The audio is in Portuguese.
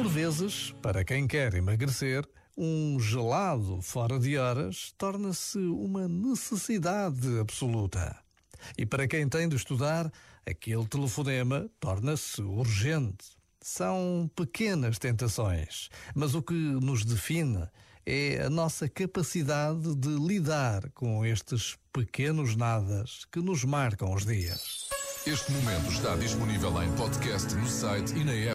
Por vezes, para quem quer emagrecer, um gelado fora de horas torna-se uma necessidade absoluta. E para quem tem de estudar, aquele telefonema torna-se urgente. São pequenas tentações, mas o que nos define é a nossa capacidade de lidar com estes pequenos nadas que nos marcam os dias. Este momento está disponível em podcast no site e na app.